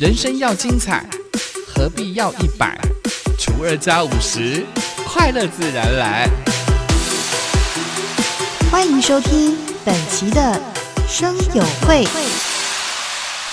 人生要精彩，何必要一百除二加五十？快乐自然来。欢迎收听本期的生友会。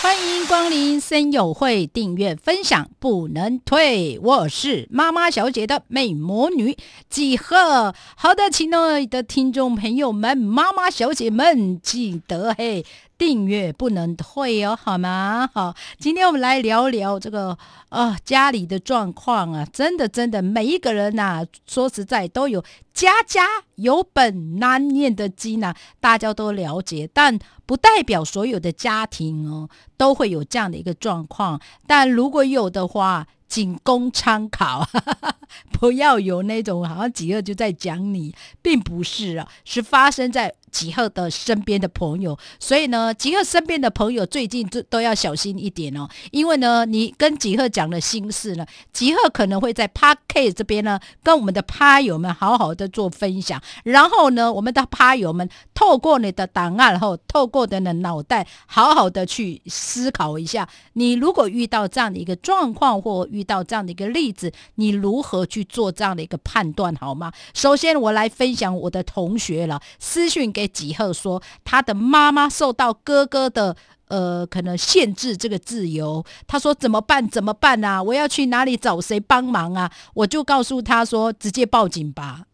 欢迎光临生友会，订阅分享不能退。我是妈妈小姐的美魔女几何。好的，亲爱的听众朋友们，妈妈小姐们记得嘿。订阅不能退哦，好吗？好，今天我们来聊聊这个啊家里的状况啊，真的真的，每一个人呐，说实在都有家家有本难念的经呐，大家都了解，但不代表所有的家庭哦都会有这样的一个状况，但如果有的话。仅供参考，不要有那种好像几个就在讲你，并不是啊，是发生在吉赫的身边的朋友。所以呢，吉赫身边的朋友最近都都要小心一点哦，因为呢，你跟吉赫讲的心事呢，吉赫可能会在 Park 这边呢，跟我们的趴友们好好的做分享。然后呢，我们的趴友们透过你的档案，然后透过的脑袋，好好的去思考一下，你如果遇到这样的一个状况或。遇到这样的一个例子，你如何去做这样的一个判断，好吗？首先，我来分享我的同学了，私讯给几贺说，他的妈妈受到哥哥的呃可能限制这个自由，他说怎么办？怎么办啊？我要去哪里找谁帮忙啊？我就告诉他说，直接报警吧。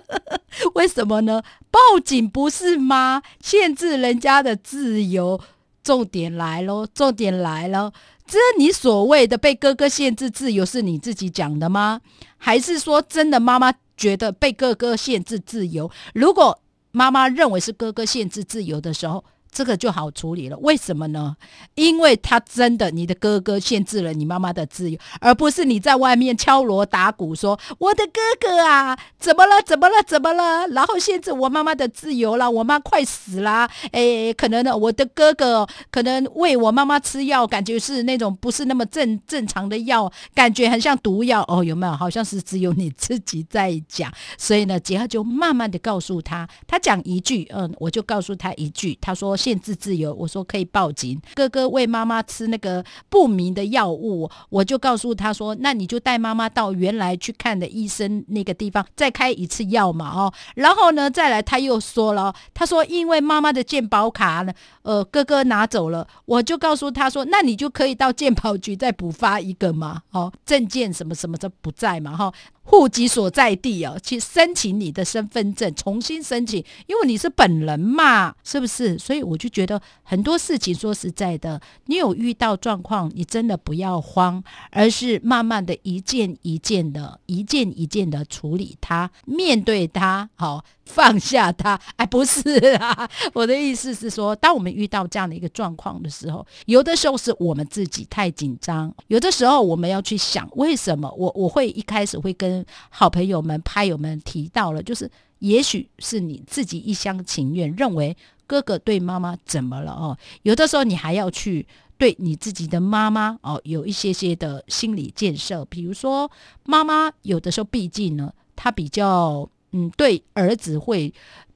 为什么呢？报警不是吗？限制人家的自由，重点来喽，重点来了。这你所谓的被哥哥限制自由是你自己讲的吗？还是说真的妈妈觉得被哥哥限制自由？如果妈妈认为是哥哥限制自由的时候。这个就好处理了，为什么呢？因为他真的，你的哥哥限制了你妈妈的自由，而不是你在外面敲锣打鼓说我的哥哥啊，怎么了？怎么了？怎么了？然后限制我妈妈的自由了，我妈快死了。哎，可能呢，我的哥哥可能喂我妈妈吃药，感觉是那种不是那么正正常的药，感觉很像毒药哦，有没有？好像是只有你自己在讲，所以呢，杰克就慢慢的告诉他，他讲一句，嗯，我就告诉他一句，他说。限制自由，我说可以报警。哥哥喂妈妈吃那个不明的药物，我就告诉他说：“那你就带妈妈到原来去看的医生那个地方再开一次药嘛。”哦，然后呢，再来他又说了，他说因为妈妈的健保卡呢，呃，哥哥拿走了，我就告诉他说：“那你就可以到健保局再补发一个嘛。”哦，证件什么什么的不在嘛，哈。户籍所在地哦，去申请你的身份证，重新申请，因为你是本人嘛，是不是？所以我就觉得很多事情，说实在的，你有遇到状况，你真的不要慌，而是慢慢的一件一件的，一件一件的处理它，面对它，好。放下他，哎，不是啊，我的意思是说，当我们遇到这样的一个状况的时候，有的时候是我们自己太紧张，有的时候我们要去想，为什么我我会一开始会跟好朋友们、拍友们提到了，就是也许是你自己一厢情愿认为哥哥对妈妈怎么了哦，有的时候你还要去对你自己的妈妈哦有一些些的心理建设，比如说妈妈有的时候毕竟呢，她比较。嗯，对儿子会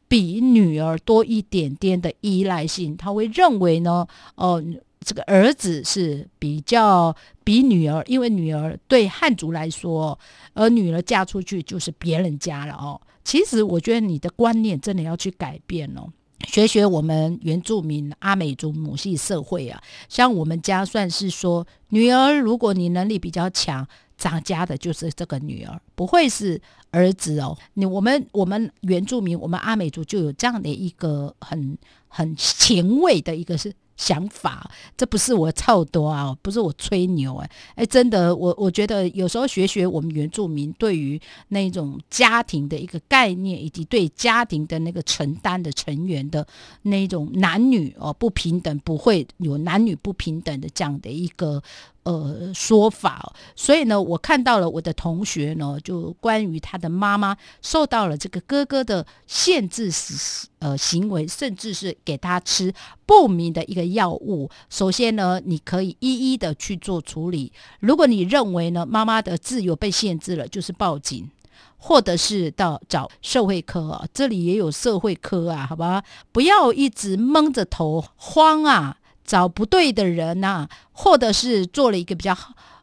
比女儿多一点点的依赖性，他会认为呢，哦，这个儿子是比较比女儿，因为女儿对汉族来说，而女儿嫁出去就是别人家了哦。其实我觉得你的观念真的要去改变哦，学学我们原住民阿美族母系社会啊，像我们家算是说，女儿如果你能力比较强。长家的就是这个女儿，不会是儿子哦。你我们我们原住民，我们阿美族就有这样的一个很很前卫的一个是。想法，这不是我操多啊，不是我吹牛哎，哎，真的，我我觉得有时候学学我们原住民对于那种家庭的一个概念，以及对家庭的那个承担的成员的那种男女哦不平等，不会有男女不平等的这样的一个呃说法。所以呢，我看到了我的同学呢，就关于他的妈妈受到了这个哥哥的限制时。呃，行为甚至是给他吃不明的一个药物。首先呢，你可以一一的去做处理。如果你认为呢，妈妈的自由被限制了，就是报警，或者是到找社会科啊，这里也有社会科啊，好吧？不要一直蒙着头慌啊。找不对的人呐、或者是做了一个比较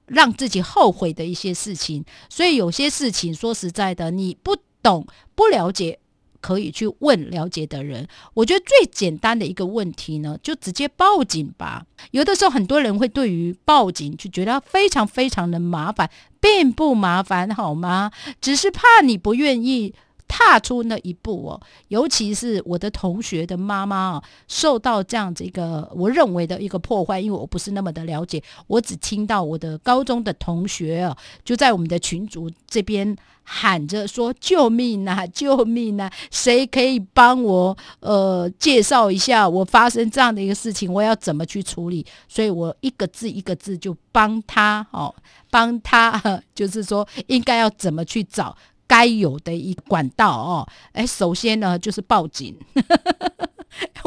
让自己后悔的一些事情。所以有些事情说实在的，你不懂、不了解。可以去问了解的人，我觉得最简单的一个问题呢，就直接报警吧。有的时候很多人会对于报警就觉得非常非常的麻烦，并不麻烦好吗？只是怕你不愿意踏出那一步哦。尤其是我的同学的妈妈啊，受到这样子一个我认为的一个破坏，因为我不是那么的了解，我只听到我的高中的同学啊，就在我们的群组这边。喊着说：“救命啊！救命啊！谁可以帮我呃介绍一下，我发生这样的一个事情，我要怎么去处理？”所以我一个字一个字就帮他哦，帮他，就是说应该要怎么去找该有的一管道哦。哎，首先呢就是报警，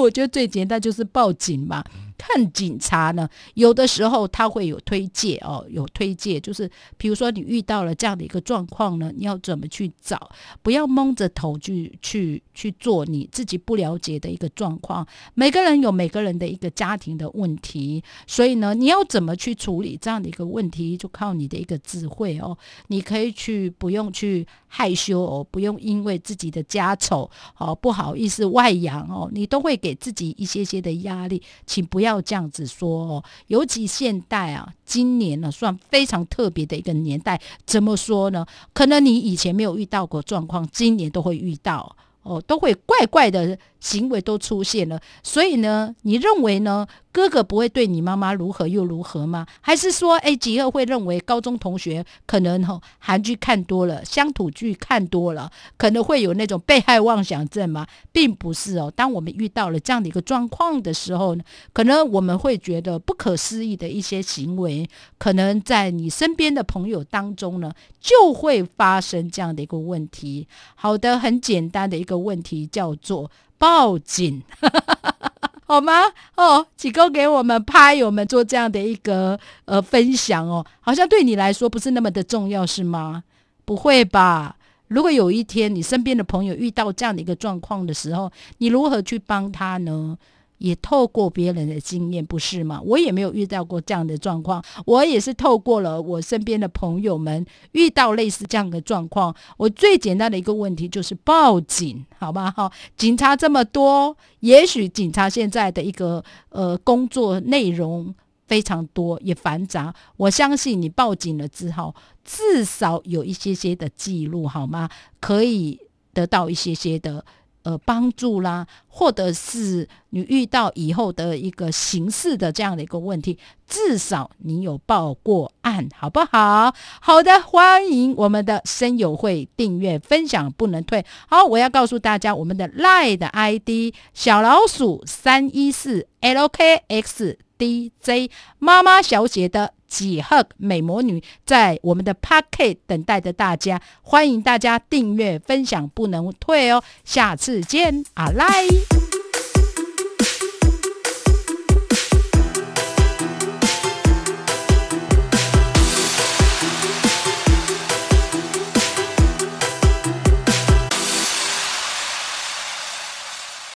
我觉得最简单就是报警嘛。看警察呢，有的时候他会有推介哦，有推介，就是比如说你遇到了这样的一个状况呢，你要怎么去找？不要蒙着头去去去做你自己不了解的一个状况。每个人有每个人的一个家庭的问题，所以呢，你要怎么去处理这样的一个问题，就靠你的一个智慧哦。你可以去不用去害羞哦，不用因为自己的家丑哦不好意思外扬哦，你都会给给自己一些些的压力，请不。要这样子说哦，尤其现代啊，今年呢算非常特别的一个年代。怎么说呢？可能你以前没有遇到过状况，今年都会遇到哦，都会怪怪的行为都出现了。所以呢，你认为呢？哥哥不会对你妈妈如何又如何吗？还是说，哎，吉二会认为高中同学可能哈韩剧看多了，乡土剧看多了，可能会有那种被害妄想症吗？并不是哦。当我们遇到了这样的一个状况的时候呢，可能我们会觉得不可思议的一些行为，可能在你身边的朋友当中呢，就会发生这样的一个问题。好的，很简单的一个问题叫做报警。好吗？哦，几个给我们拍，我们做这样的一个呃分享哦，好像对你来说不是那么的重要，是吗？不会吧？如果有一天你身边的朋友遇到这样的一个状况的时候，你如何去帮他呢？也透过别人的经验，不是吗？我也没有遇到过这样的状况，我也是透过了我身边的朋友们遇到类似这样的状况。我最简单的一个问题就是报警，好吧？哈，警察这么多，也许警察现在的一个呃工作内容非常多，也繁杂。我相信你报警了之后，至少有一些些的记录，好吗？可以得到一些些的。呃，帮助啦，或者是你遇到以后的一个刑事的这样的一个问题，至少你有报过案，好不好？好的，欢迎我们的声友会订阅分享不能退。好，我要告诉大家，我们的赖的 ID 小老鼠三一四 LKXDJ 妈妈小姐的。几赫美魔女在我们的 Pocket 等待着大家，欢迎大家订阅分享，不能退哦！下次见，阿赖。